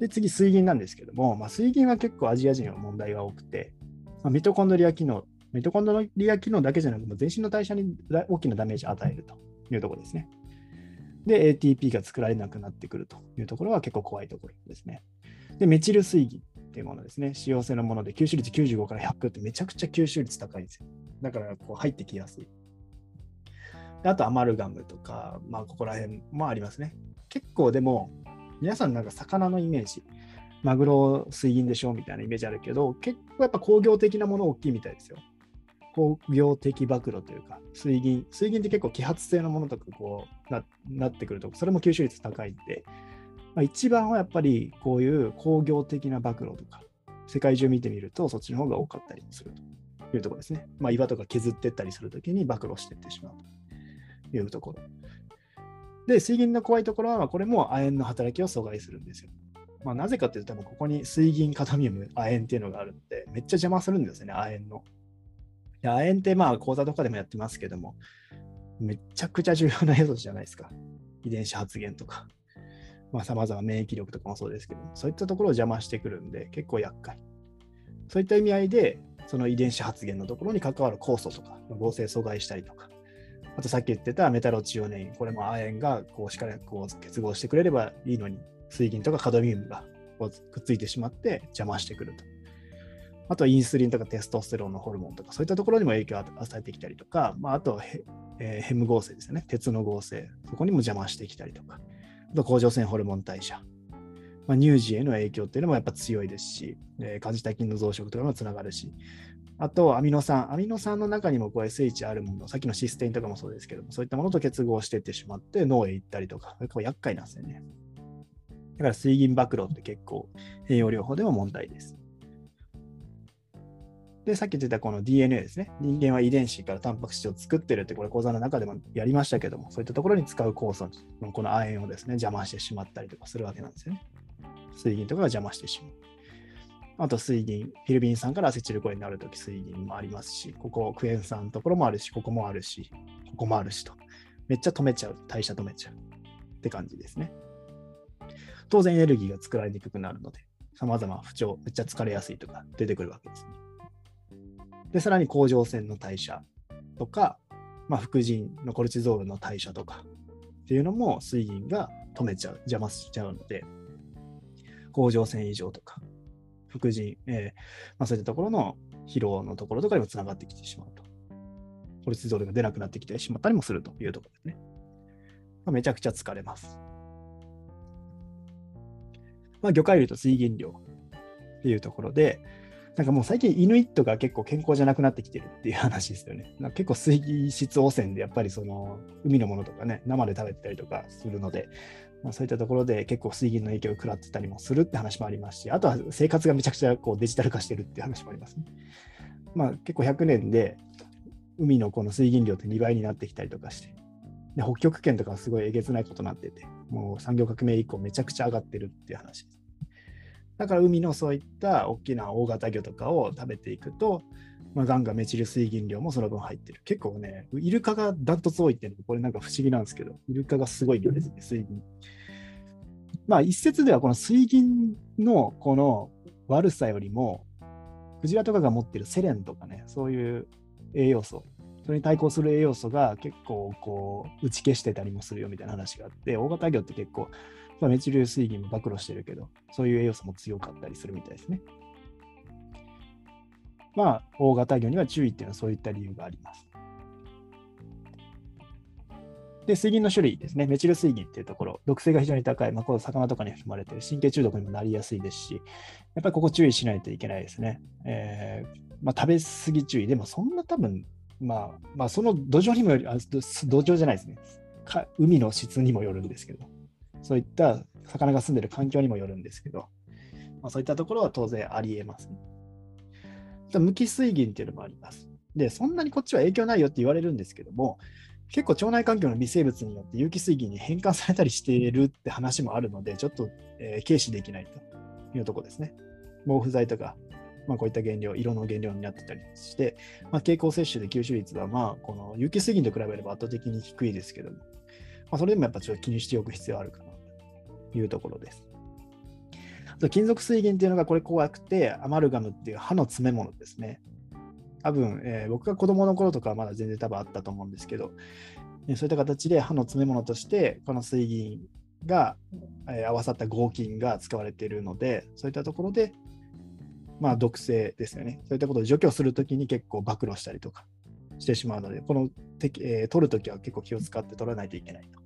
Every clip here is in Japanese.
で、次、水銀なんですけども、まあ、水銀は結構アジア人は問題が多くて、まあ、ミトコンドリア機能、ミトコンドリア機能だけじゃなくて、全身の代謝に大きなダメージを与えるというところですね。で、ATP が作られなくなってくるというところは結構怖いところですね。で、メチル水銀っていうものですね。使用性のもので吸収率95から100ってめちゃくちゃ吸収率高いんですよ。だからこう入ってきやすい。あとアマルガムとか、まあここら辺もありますね。結構でも皆さんなんか魚のイメージ、マグロ水銀でしょみたいなイメージあるけど、結構やっぱ工業的なもの大きいみたいですよ。工業的暴露というか、水銀。水銀って結構揮発性のものとかこうななってくると、それも吸収率高いんで、まあ、一番はやっぱりこういう工業的な暴露とか、世界中見てみるとそっちの方が多かったりするというところですね。まあ、岩とか削ってったりするときに暴露していってしまうというところ。で、水銀の怖いところは、これも亜鉛の働きを阻害するんですよ。まあ、なぜかというと、ここに水銀、カドミウム、亜鉛っていうのがあるので、めっちゃ邪魔するんですよね、亜鉛の。亜鉛ってまあ講座とかでもやってますけども、めちゃくちゃ重要な要素じゃないですか。遺伝子発現とか。まあ、様々免疫力とかもそうですけど、そういったところを邪魔してくるんで、結構厄介。そういった意味合いで、その遺伝子発現のところに関わる酵素とか、合成阻害したりとか、あとさっき言ってたメタロチオネイン、これも亜鉛がこうしっかりこう結合してくれればいいのに、水銀とかカドミウムがこうくっついてしまって邪魔してくると。あとはインスリンとかテストステロンのホルモンとか、そういったところにも影響を与えてきたりとか、まあ、あとヘ,、えー、ヘム合成ですよね、鉄の合成、そこにも邪魔してきたりとか、あと甲状腺ホルモン代謝、まあ、乳児への影響っていうのもやっぱ強いですし、えー、カジタ菌の増殖とかもつながるし、あとアミノ酸、アミノ酸の中にもこう SH あるもの、さっきのシステインとかもそうですけども、そういったものと結合していってしまって脳へ行ったりとか、結構厄介なんですよね。だから水銀暴露って結構栄養療法でも問題です。で、さっき言ってたこの DNA ですね。人間は遺伝子からタンパク質を作ってるって、これ講座の中でもやりましたけども、そういったところに使う酵素のこの亜鉛をですね、邪魔してしまったりとかするわけなんですよね。水銀とかが邪魔してしまう。あと水銀、フィルビン酸からアセチルコリンになるとき水銀もありますし、ここクエン酸のところもあるし、ここもあるし、ここもあるしと。めっちゃ止めちゃう。代謝止めちゃう。って感じですね。当然エネルギーが作られにくくなるので、様々不調、めっちゃ疲れやすいとか出てくるわけですね。で、さらに甲状腺の代謝とか、まあ、副腎のコルチゾールの代謝とかっていうのも水銀が止めちゃう、邪魔しちゃうので、甲状腺異常とか、副腎、えーまあ、そういったところの疲労のところとかにもつながってきてしまうと。コルチゾールが出なくなってきてしまったりもするというところですね。まあ、めちゃくちゃ疲れます。まあ、魚介類と水銀量っていうところで、なんかもう最近イヌイットが結構健康じゃなくなってきてるっていう話ですよね。なんか結構水質汚染でやっぱりその海のものとかね、生で食べてたりとかするので、まあ、そういったところで結構水銀の影響を食らってたりもするって話もありますし、あとは生活がめちゃくちゃこうデジタル化してるって話もありますね。まあ結構100年で海のこの水銀量って2倍になってきたりとかして、で北極圏とかはすごいえげつないことになってて、もう産業革命以降めちゃくちゃ上がってるっていう話です。だから海のそういった大きな大型魚とかを食べていくと、まあ、ガンガンメチル水銀量もその分入ってる。結構ね、イルカがダントツ多いっていうのこれなんか不思議なんですけど、イルカがすごい量ですね、水銀。まあ一説ではこの水銀のこの悪さよりも、クジラとかが持ってるセレンとかね、そういう栄養素、それに対抗する栄養素が結構こう打ち消してたりもするよみたいな話があって、大型魚って結構まあ、メチル水銀も暴露してるけど、そういう栄養素も強かったりするみたいですね。まあ、大型魚には注意っていうのはそういった理由があります。で、水銀の種類ですね。メチル水銀っていうところ、毒性が非常に高い、まあ、この魚とかに含まれている神経中毒にもなりやすいですし、やっぱりここ注意しないといけないですね。えーまあ、食べ過ぎ注意。でもそんな多分、まあ、まあ、その土壌にもより、あ土壌じゃないですね。海の質にもよるんですけど、そういった魚が住んでる環境にもよるんですけど、まあ、そういったところは当然ありえますね。無機水銀っていうのもあります。で、そんなにこっちは影響ないよって言われるんですけども、結構腸内環境の微生物によって有機水銀に変換されたりしているって話もあるので、ちょっと、えー、軽視できないというところですね。毛布剤とか、まあ、こういった原料、色の原料になってたりして、まあ、蛍光摂取で吸収率は、まあ、この有機水銀と比べれば圧倒的に低いですけども、まあ、それでもやっぱちょっと気にしておく必要あるかなというところです。あと金属水銀っていうのがこれ怖くて、アマルガムっていう歯の詰め物ですね。多分、えー、僕が子供の頃とかはまだ全然多分あったと思うんですけど、えそういった形で歯の詰め物として、この水銀が、えー、合わさった合金が使われているので、そういったところで、まあ、毒性ですよね。そういったことを除去するときに結構暴露したりとかしてしまうので、この、えー、取るときは結構気を使って取らないといけないと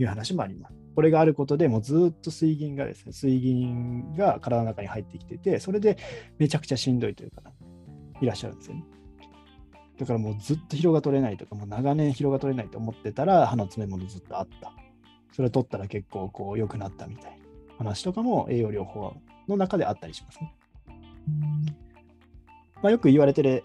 いう話もあります。これがあることでもうずっと水銀がですね、水銀が体の中に入ってきてて、それでめちゃくちゃしんどいというか、いらっしゃるんですよね。だからもうずっと疲労が取れないとか、もう長年疲労が取れないと思ってたら、歯の詰め物ずっとあった。それ取ったら結構こう良くなったみたいな話とかも栄養療法の中であったりしますね。まあ、よく言われてる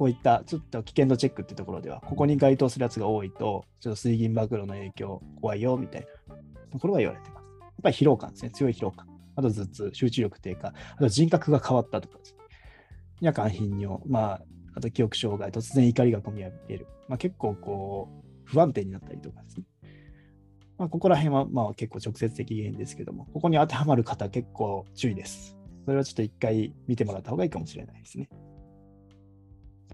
こういったちょっと危険度チェックってところでは、ここに該当するやつが多いと、ちょっと水銀暴露の影響怖いよみたいなところが言われてます。やっぱり疲労感ですね、強い疲労感。あと頭痛、集中力低下、あと人格が変わったとかですね。夜間頻尿、まあ、あと記憶障害、突然怒りが込み上げる。まあ、結構こう、不安定になったりとかですね。まあ、ここら辺はまあ結構直接的原因ですけども、ここに当てはまる方結構注意です。それはちょっと一回見てもらった方がいいかもしれないですね。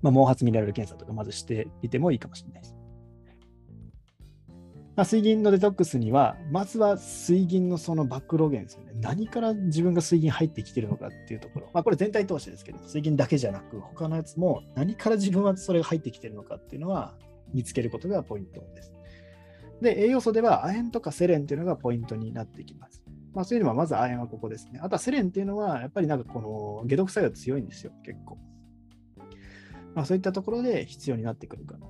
まあ、毛髪見られる検査とかまずしてみてもいいかもしれないです。まあ、水銀のデトックスには、まずは水銀のその暴露源ですよね。何から自分が水銀入ってきてるのかっていうところ。まあ、これ全体通してですけど、水銀だけじゃなく、他のやつも何から自分はそれが入ってきてるのかっていうのは見つけることがポイントです。で、栄養素では亜鉛とかセレンっていうのがポイントになってきます。まあ、そういうのはまず亜鉛はここですね。あとはセレンっていうのは、やっぱりなんかこの解毒作用強いんですよ、結構。まあ、そういったところで必要になってくるかな。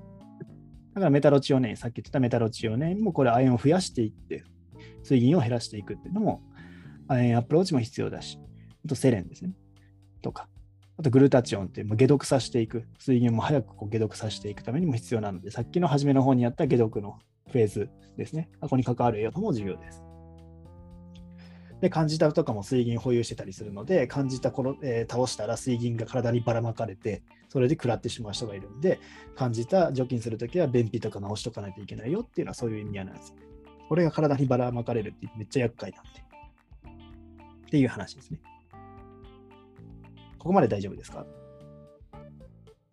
だからメタロチオネイン、さっき言ってたメタロチオネインもこれ亜鉛を増やしていって、水銀を減らしていくっていうのも、亜鉛アプローチも必要だし、あとセレンですね。とか、あとグルタチオンっていう解毒させていく、水銀も早くこう解毒させていくためにも必要なので、さっきの初めの方にあった解毒のフェーズですね。ここに関わる栄養素も重要です。で、感じたとかも水銀保有してたりするので、感じたこの、えー、倒したら水銀が体にばらまかれて、それで食らってしまう人がいるんで、感じた除菌するときは便秘とか治しとかないといけないよっていうのはそういう意味合いなんです。これが体にばらまかれるってめっちゃ厄介なんで。っていう話ですね。ここまで大丈夫ですか？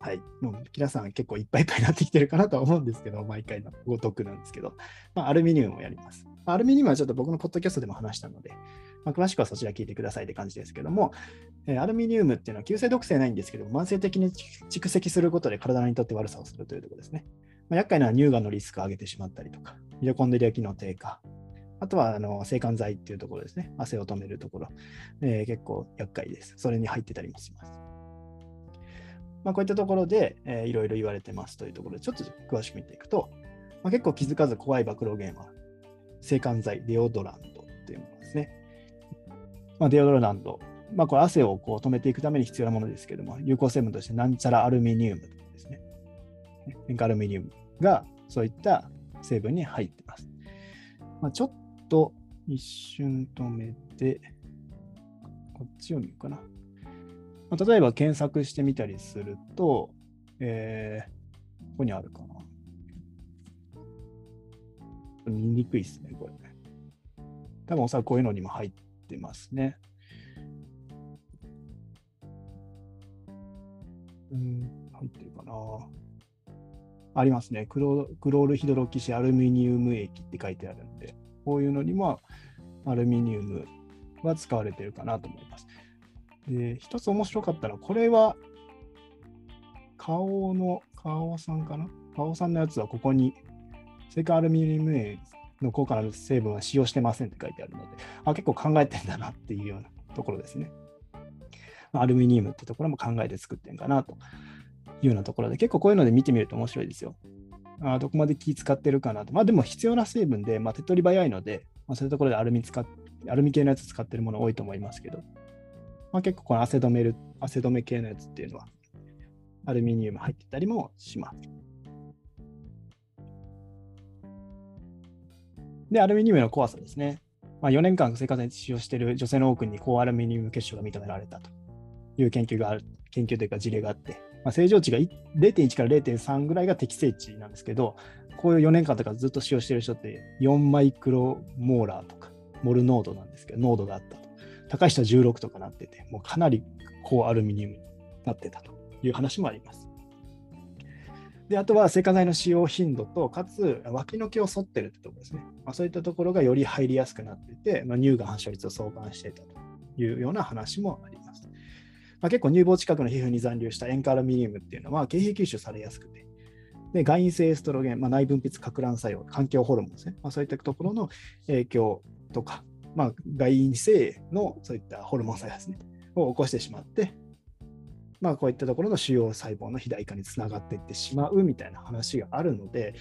はい。もう皆さん結構いっぱいいっぱいになってきてるかなとは思うんですけど、毎回のごとくなんですけど、まあ、アルミニウムをやります。アルミニウムはちょっと僕のポッドキャストでも話したので、まあ、詳しくはそちら聞いてくださいって感じですけども、え、アルミニウムっていうのは急性毒性ないんですけど、慢性的に蓄積することで体にとって悪さをするというところですね。まあ、厄介な乳がんのリスクを上げてしまったりとか、ミトコンドリア機能低下、あとはあの制汗剤っていうところですね。汗を止めるところ、えー、結構厄介です。それに入ってたりもします。まあ、こういったところで、えー、いろいろ言われてますというところで、ちょっと詳しく見ていくと、まあ、結構気づかず怖い暴露源は、制汗剤、デオドランドっていうものですね。まあ、デオドランド、まあ、これ汗をこう止めていくために必要なものですけども、有効成分としてなんちゃらアルミニウムですね。塩化アルミニウムがそういった成分に入ってます。まあ、ちょっと一瞬止めて、こっちを見るかな。まあ、例えば検索してみたりすると、えー、ここにあるかな。見にくいですね、これ。多分おそらくこういうのにも入ってますね。うん、入ってるかな。ありますねクロ。クロールヒドロキシアルミニウム液って書いてあるんで、こういうのにもアルミニウムは使われてるかなと思います。で、一つ面白かったのは、これは、顔の、顔さんかな？顔さんのやつはここに、セカアルミニウムの効果の成分は使用してませんって書いてあるので、あ結構考えてんだなっていうようなところですね。アルミニウムってところも考えて作ってんかなというようなところで、結構こういうので見てみると面白いですよ。あどこまで気使ってるかなと。まあでも必要な成分で、まあ、手っ取り早いので、まあ、そういうところでアルミ使っアルミ系のやつ使ってるもの多いと思いますけど、まあ、結構この汗止める、汗止め系のやつっていうのは、アルミニウム入ってたりもします。で、アルミニウムの怖さですね。まあ、4年間生活に使用している女性の多くに高アルミニウム結晶が認められたという研究がある、研究というか事例があって、まあ、正常値が0.1から0.3ぐらいが適正値なんですけど、こういう4年間とかずっと使用している人って4マイクロモーラーとか、モル濃度なんですけど、濃度があった。高い人は16とかなってて、もうかなり高アルミニウムになってたという話もあります。であとは、製化剤の使用頻度と、かつ脇の毛を剃ってるってところですね。まあ、そういったところがより入りやすくなってて、まあ、乳がん発症率を相関していたというような話もあります。まあ、結構乳房近くの皮膚に残留した塩化アルミニウムっていうのは、経皮吸収されやすくて、で外因性エストロゲン、まあ、内分泌か乱作用、環境ホルモンですね、まあ、そういったところの影響とか、まあ、外因性のそういったホルモン作用ですね、を起こしてしまって、まあ、こういったところの主要細胞の肥大化につながっていってしまうみたいな話があるので、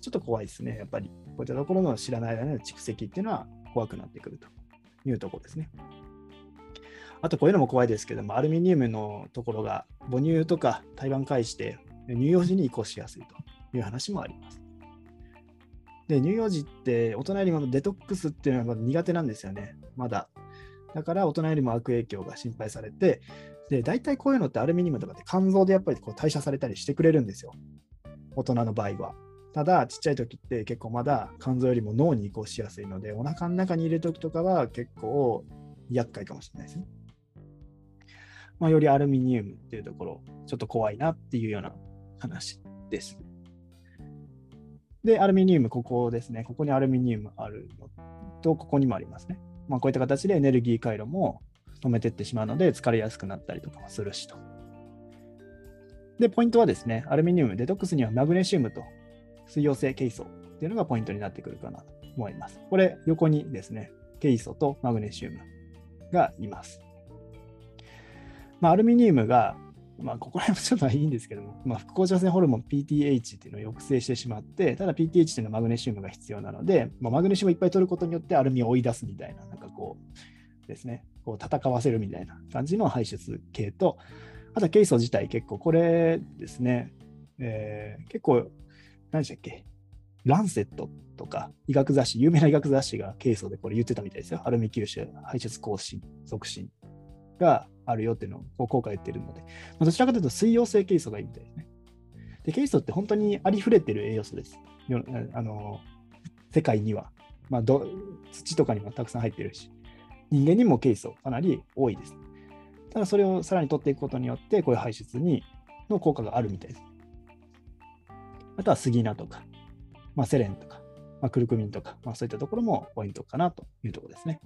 ちょっと怖いですね、やっぱり。こういったところの知らない間の蓄積っていうのは怖くなってくるというところですね。あとこういうのも怖いですけども、アルミニウムのところが母乳とか胎盤介して乳幼児に移行しやすいという話もあります。で、乳幼児って大人よりもデトックスっていうのはまだ苦手なんですよね、まだ。だから大人よりも悪影響が心配されて、で、大体こういうのってアルミニウムとかって肝臓でやっぱりこう代謝されたりしてくれるんですよ。大人の場合は。ただ、ちっちゃい時って結構まだ肝臓よりも脳に移行しやすいので、お腹の中に入れる時とかは結構厄介かもしれないですね。まあ、よりアルミニウムっていうところ、ちょっと怖いなっていうような話です。で、アルミニウム、ここですね。ここにアルミニウムあるのと、ここにもありますね。まあ、こういった形でエネルギー回路も止めていってしまうので、疲れやすくなったりとかもするしと。で、ポイントはですね、アルミニウム、デトックスにはマグネシウムと水溶性ケイ素っていうのがポイントになってくるかなと思います。これ、横にですね、ケイ素とマグネシウムがいます。まあ、アルミニウムがまあ、ここら辺もちょっといいんですけども、まあ、副甲状腺ホルモン PTH っていうのを抑制してしまって、ただ PTH っていうのはマグネシウムが必要なので、まあ、マグネシウムをいっぱい取ることによってアルミを追い出すみたいな、なんかこうですね、こう戦わせるみたいな感じの排出系と、あとはケイ素自体結構これですね、えー、結構、何でしたっけ、ランセットとか医学雑誌、有名な医学雑誌がケイ素でこれ言ってたみたいですよ。アルミ吸収、排出更新、促進があるよっていうのを効果言ってるので、まあ、どちらかというと水溶性ケイ素がいいみたいですね。で、ケイ素って本当にありふれてる栄養素です。あの世界には、まあど、土とかにもたくさん入ってるし、人間にもケイ素かなり多いです。ただそれをさらに取っていくことによって、こういう排出にの効果があるみたいです。あとは杉菜とか、まあ、セレンとか、まあ、クルクミンとか、まあ、そういったところもポイントかなというところですね。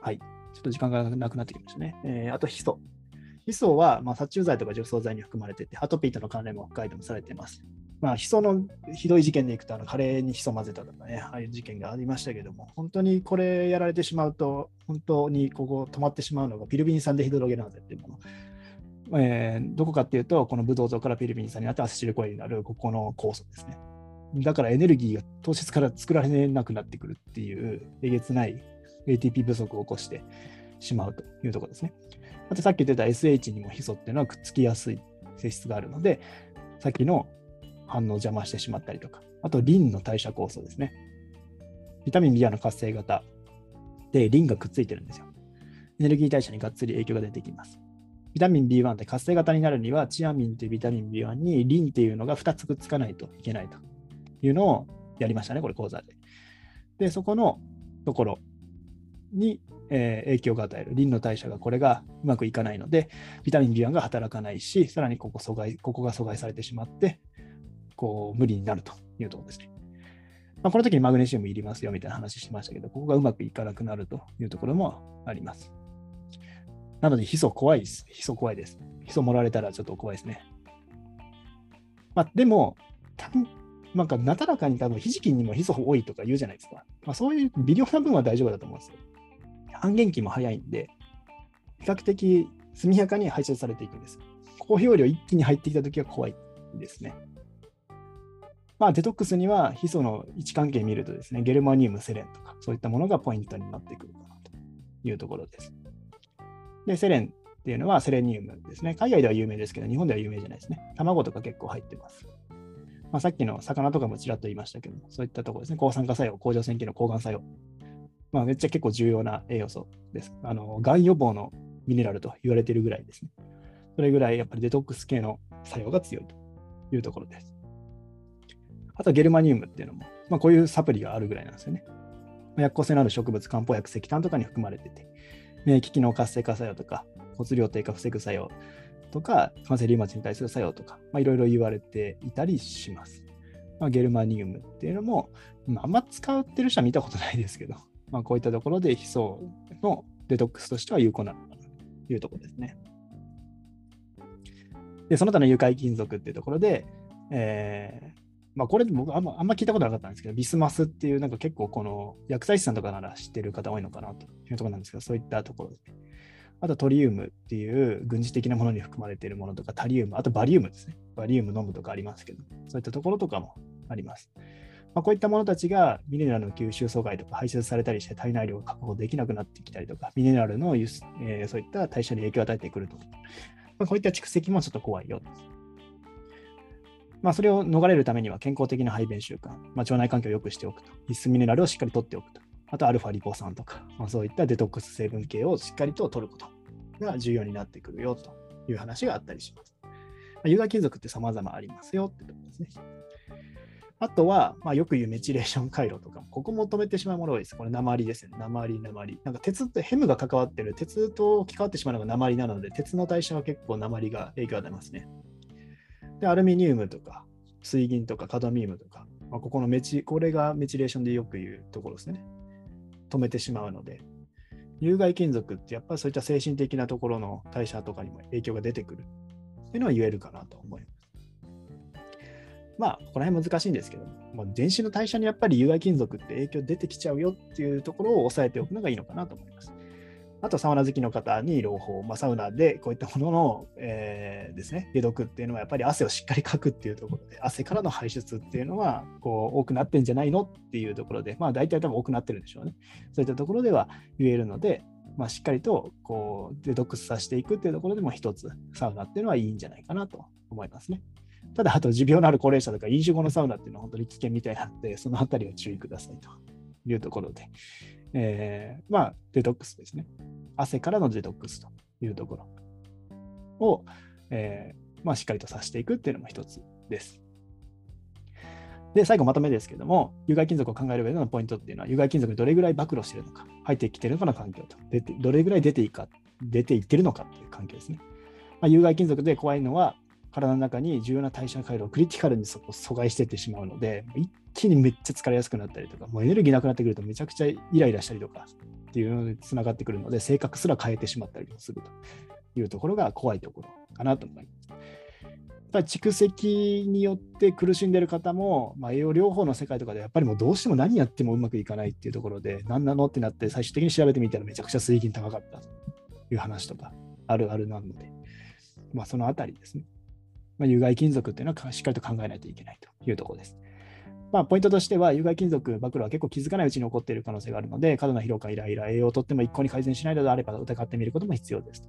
はい。ちょっと時間がなくなってきましたね。えー、あと、ヒ素。ヒ素は、まあ、殺虫剤とか除草剤に含まれてて、アトピーとの関連もガイドもされています。まあ、ヒ素のひどい事件でいくと、あのカレーにヒ素混ぜたとかね、ああいう事件がありましたけども、本当にこれやられてしまうと、本当にここ止まってしまうのがピルビン酸デヒドロゲナーゼっていうもの。えー、どこかっていうと、このブドウ糖からピルビン酸になってアセチルコリになるここの酵素ですね。だからエネルギーが糖質から作られなくなってくるっていうえげつない ATP 不足を起こしてしまうというところですね。あとさっき言ってた SH にもヒ素っていうのはくっつきやすい性質があるので、さっきの反応を邪魔してしまったりとか、あとリンの代謝酵素ですね。ビタミン B の活性型でリンがくっついてるんですよ。エネルギー代謝にがっつり影響が出てきます。ビタミン B1 って活性型になるには、チアミンというビタミン B1 にリンっていうのが2つくっつかないといけないというのをやりましたね、これ講座で。で、そこのところに、えー、影響が与える。リンの代謝がこれがうまくいかないので、ビタミン B1 が働かないし、さらにここ阻害ここが阻害されてしまって、こう無理になるというところですね。まあ、この時にマグネシウムいりますよみたいな話しましたけど、ここがうまくいかなくなるというところもあります。なので、ヒ素怖いです。ヒ素怖いです。ヒ素盛られたらちょっと怖いですね。まあ、でも、なんか、なだらかに多分、ひじきにもヒ素多いとか言うじゃないですか。まあ、そういう微量な分は大丈夫だと思うんですよ。半減期も早いんで、比較的速やかに排出されていくんです。高容量一気に入ってきたときは怖いですね。まあ、デトックスにはヒ素の位置関係見るとですね、ゲルマニウム、セレンとか、そういったものがポイントになってくるかなというところです。で、セレンっていうのはセレニウムですね。海外では有名ですけど、日本では有名じゃないですね。卵とか結構入ってます。まあ、さっきの魚とかもちらっと言いましたけど、そういったところですね。抗酸化作用、甲状腺機能、抗がん作用。まあ、めっちゃ結構重要な栄養素です。あの、がん予防のミネラルと言われているぐらいですね。それぐらいやっぱりデトックス系の作用が強いというところです。あとゲルマニウムっていうのも、まあ、こういうサプリがあるぐらいなんですよね。薬効性のある植物、漢方薬、石炭とかに含まれてて、免疫機能活性化作用とか、骨量低下防ぐ作用とか、感染リウマチに対する作用とか、まあ、いろいろ言われていたりします。まあ、ゲルマニウムっていうのも、まあ、あんま使ってる人は見たことないですけど、まあ、こういったところで、ヒ素のデトックスとしては有効なのかなというところですね。で、その他の有害金属っていうところで、えー、まあ、これ僕あんまあんま聞いたことなかったんですけど、ビスマスっていうなんか結構この薬剤師さんとかなら知ってる方多いのかなというところなんですけど、そういったところですね。あとトリウムっていう軍事的なものに含まれているものとか、タリウム、あとバリウムですね。バリウム飲むとかありますけど、そういったところとかもあります。まあ、こういったものたちがミネラルの吸収阻害とか排出されたりして体内量が確保できなくなってきたりとか、ミネラルの輸出、えー、そういった代謝に影響を与えてくると。まあ、こういった蓄積もちょっと怖いよ。まあ、それを逃れるためには健康的な排便習慣、まあ、腸内環境を良くしておくと、必須ミネラルをしっかりとっておくと、あとアルファリポ酸とか、まあ、そういったデトックス成分系をしっかりと取ることが重要になってくるよという話があったりします。まあ、有害金属って様々ありますよってところですね。あとは、まあ、よく言うメチレーション回路とかも、ここも止めてしまうものが多いです。これ、鉛ですね。鉛、鉛。なんか鉄って、ヘムが関わってる、鉄と関わってしまうのが鉛なので、鉄の代謝は結構鉛が影響を与えますね。で、アルミニウムとか、水銀とかカドミウムとか、まあ、ここのメチ、これがメチレーションでよく言うところですね。止めてしまうので、有害金属ってやっぱりそういった精神的なところの代謝とかにも影響が出てくるっていうのは言えるかなと思います。まあ、この辺難しいんですけど、もう全身の代謝にやっぱり有害金属って影響出てきちゃうよっていうところを押さえておくのがいいのかなと思います。あと、サウナ好きの方に朗報、まあ、サウナでこういったものの、えー、ですね、解毒っていうのはやっぱり汗をしっかりかくっていうところで、汗からの排出っていうのはこう多くなってんじゃないのっていうところで、まあ大体多分多くなってるんでしょうね。そういったところでは言えるので、まあ、しっかりとこうデトックスさせていくっていうところでも一つサウナっていうのはいいんじゃないかなと思いますね。ただ、あと持病のある高齢者とか飲酒後のサウナっていうのは本当に危険みたいなので、そのあたりは注意くださいというところで、えー、まあ、デトックスですね。汗からのデトックスというところを、えー、まあ、しっかりとさせていくっていうのも一つです。で、最後まとめですけども、有害金属を考える上でのポイントっていうのは、有害金属にどれぐらい暴露しているのか、入ってきているのかの環境と、出てどれぐらい出ていいか、出ていってるのかっていう環境ですね。まあ、有害金属で怖いのは、体の中に重要な代謝回路をクリティカルにそこ阻害していってしまうので、一気にめっちゃ疲れやすくなったりとか、もうエネルギーなくなってくるとめちゃくちゃイライラしたりとかっていうのにつながってくるので、性格すら変えてしまったりするというところが怖いところかなと思います。蓄積によって苦しんでる方も、まあ、栄養療法の世界とかでやっぱりもうどうしても何やってもうまくいかないっていうところで何なのってなって最終的に調べてみたらめちゃくちゃ水銀高かったという話とかあるあるなので、まあ、そのあたりですね、まあ、有害金属っていうのはしっかりと考えないといけないというところです。まあ、ポイントとしては、有害金属、暴露は結構気づかないうちに起こっている可能性があるので、過度な疲労感、イライラ、栄養をとっても一向に改善しないのであれば疑ってみることも必要です。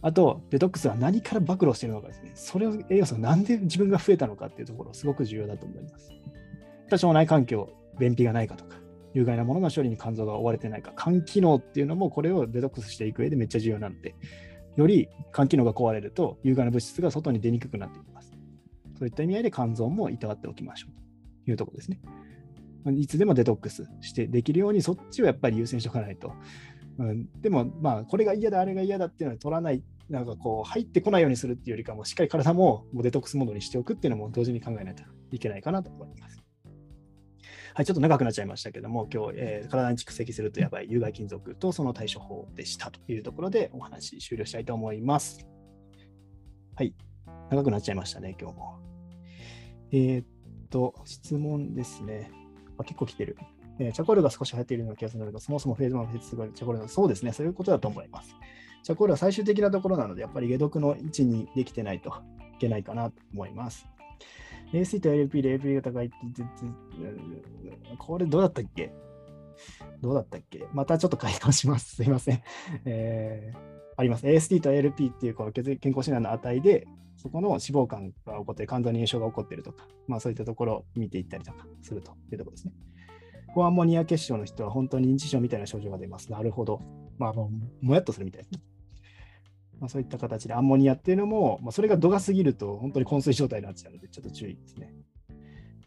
あと、デトックスは何から暴露しているのかですね。それを栄養素が何で自分が増えたのかっていうところ、すごく重要だと思います。腸内環境、便秘がないかとか、有害なものの処理に肝臓が追われてないか、肝機能っていうのもこれをデトックスしていく上でめっちゃ重要なので、より肝機能が壊れると、有害な物質が外に出にくくなっていきます。そういった意味合いで肝臓もいたわっておきましょうというところですね。いつでもデトックスしてできるように、そっちをやっぱり優先しておかないと、うん、でも、まあ、これが嫌だ、あれが嫌だっていうのは取らない、なんかこう、入ってこないようにするっていうよりかも、しっかり体もデトックスモードにしておくっていうのも同時に考えないといけないかなと思います。はい、ちょっと長くなっちゃいましたけども、今日、えー、体に蓄積するとやばい有害金属とその対処法でしたというところでお話終了したいと思います。はい、長くなっちゃいましたね、今日も。えー、っと、質問ですね。あ結構来てる。えー、チャコールが少し流行っているような気がするので、そもそもフェーズ1、フェーズ2がチャコールの、そうですね、そういうことだと思います。チャコールは最終的なところなので、やっぱり解毒の位置にできてないといけないかなと思います。AC と LP で LP が高いって、これどうだったっけ？どうだったっけ？またちょっと回答します。すいません。えー、あります。AST と LP っていうこの健康診断の値で、そこの脂肪肝が起こって、肝臓に炎症が起こっているとか、まあそういったところを見ていったりとかするというところですね。高アンモニア結晶の人は本当に認知症みたいな症状が出ます。なるほど。まあ、もやっとするみたいですね。まあ、そういった形でアンモニアっていうのも、まあ、それが度が過ぎると本当に昏睡状態になっちゃうので、ちょっと注意ですね。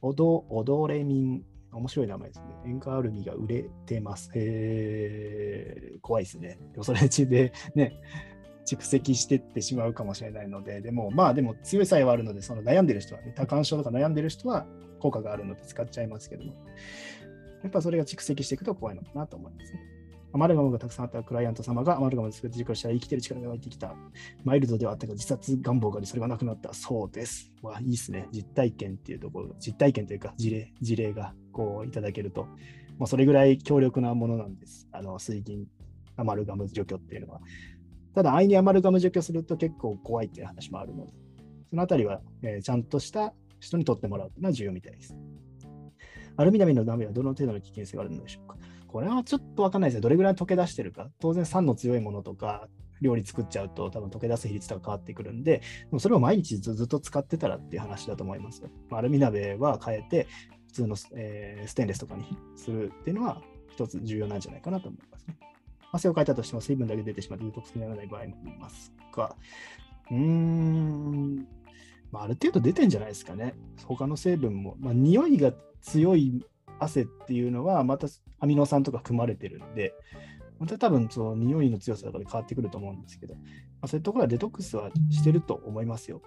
オドオドレミン面白い名前ですね。塩化アルミが売れてます。えー、怖いですね。でもそれでね、蓄積してってしまうかもしれないので、でもまあでも強い作用はあるので、その悩んでる人はね、多感症とか悩んでる人は効果があるので使っちゃいますけども、やっぱそれが蓄積していくと怖いのかなと思いますね。アマルガムがたくさんあったクライアント様がアマルガムを作って自己したら生きてる力が湧いてきた。マイルドではあったが自殺願望があり、それがなくなった。そうです。わいいですね。実体験っていうところ、実体験というか事例、事例がこういただけると、もうそれぐらい強力なものなんです。あの水銀アマルガム除去っていうのは。ただ、安易にアマルガム除去すると結構怖いっていう話もあるので、そのあたりは、えー、ちゃんとした人に取ってもらうというのは重要みたいです。アルミナミのダメはどの程度の危険性があるのでしょうかこれはちょっとわかんないですよ。どれぐらい溶け出してるか。当然酸の強いものとか、料理作っちゃうと多分溶け出す比率とか変わってくるんで、でもそれを毎日ずっと使ってたらっていう話だと思います。アルミ鍋は変えて、普通の、えー、ステンレスとかにするっていうのは一つ重要なんじゃないかなと思いますね。汗をかいたとしても水分だけ出てしまって、デトックスにならない場合もありますが、うーん、まあ、ある程度出てんじゃないですかね。他の成分も。まあ、匂いが強い汗っていうのは、またアミノ酸とか含まれてるんで、また多分その匂いの強さとかで変わってくると思うんですけど、まあ、そういうところはデトックスはしてると思いますよ。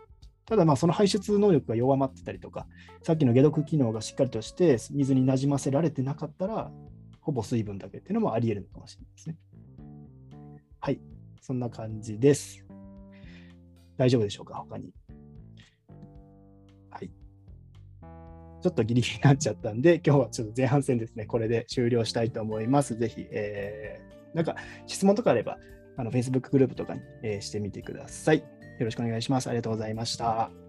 ただまあその排出能力が弱まってたりとか、さっきの解毒機能がしっかりとして水になじませられてなかったら、ほぼ水分だけっていうのもあり得るのかもしれないですね。はい、そんな感じです。大丈夫でしょうか、他に。ちょっとギリギリになっちゃったんで、今日はちょっと前半戦ですね、これで終了したいと思います。ぜひ、えー、なんか質問とかあれば、あの Facebook グループとかに、えー、してみてください。よろしくお願いします。ありがとうございました。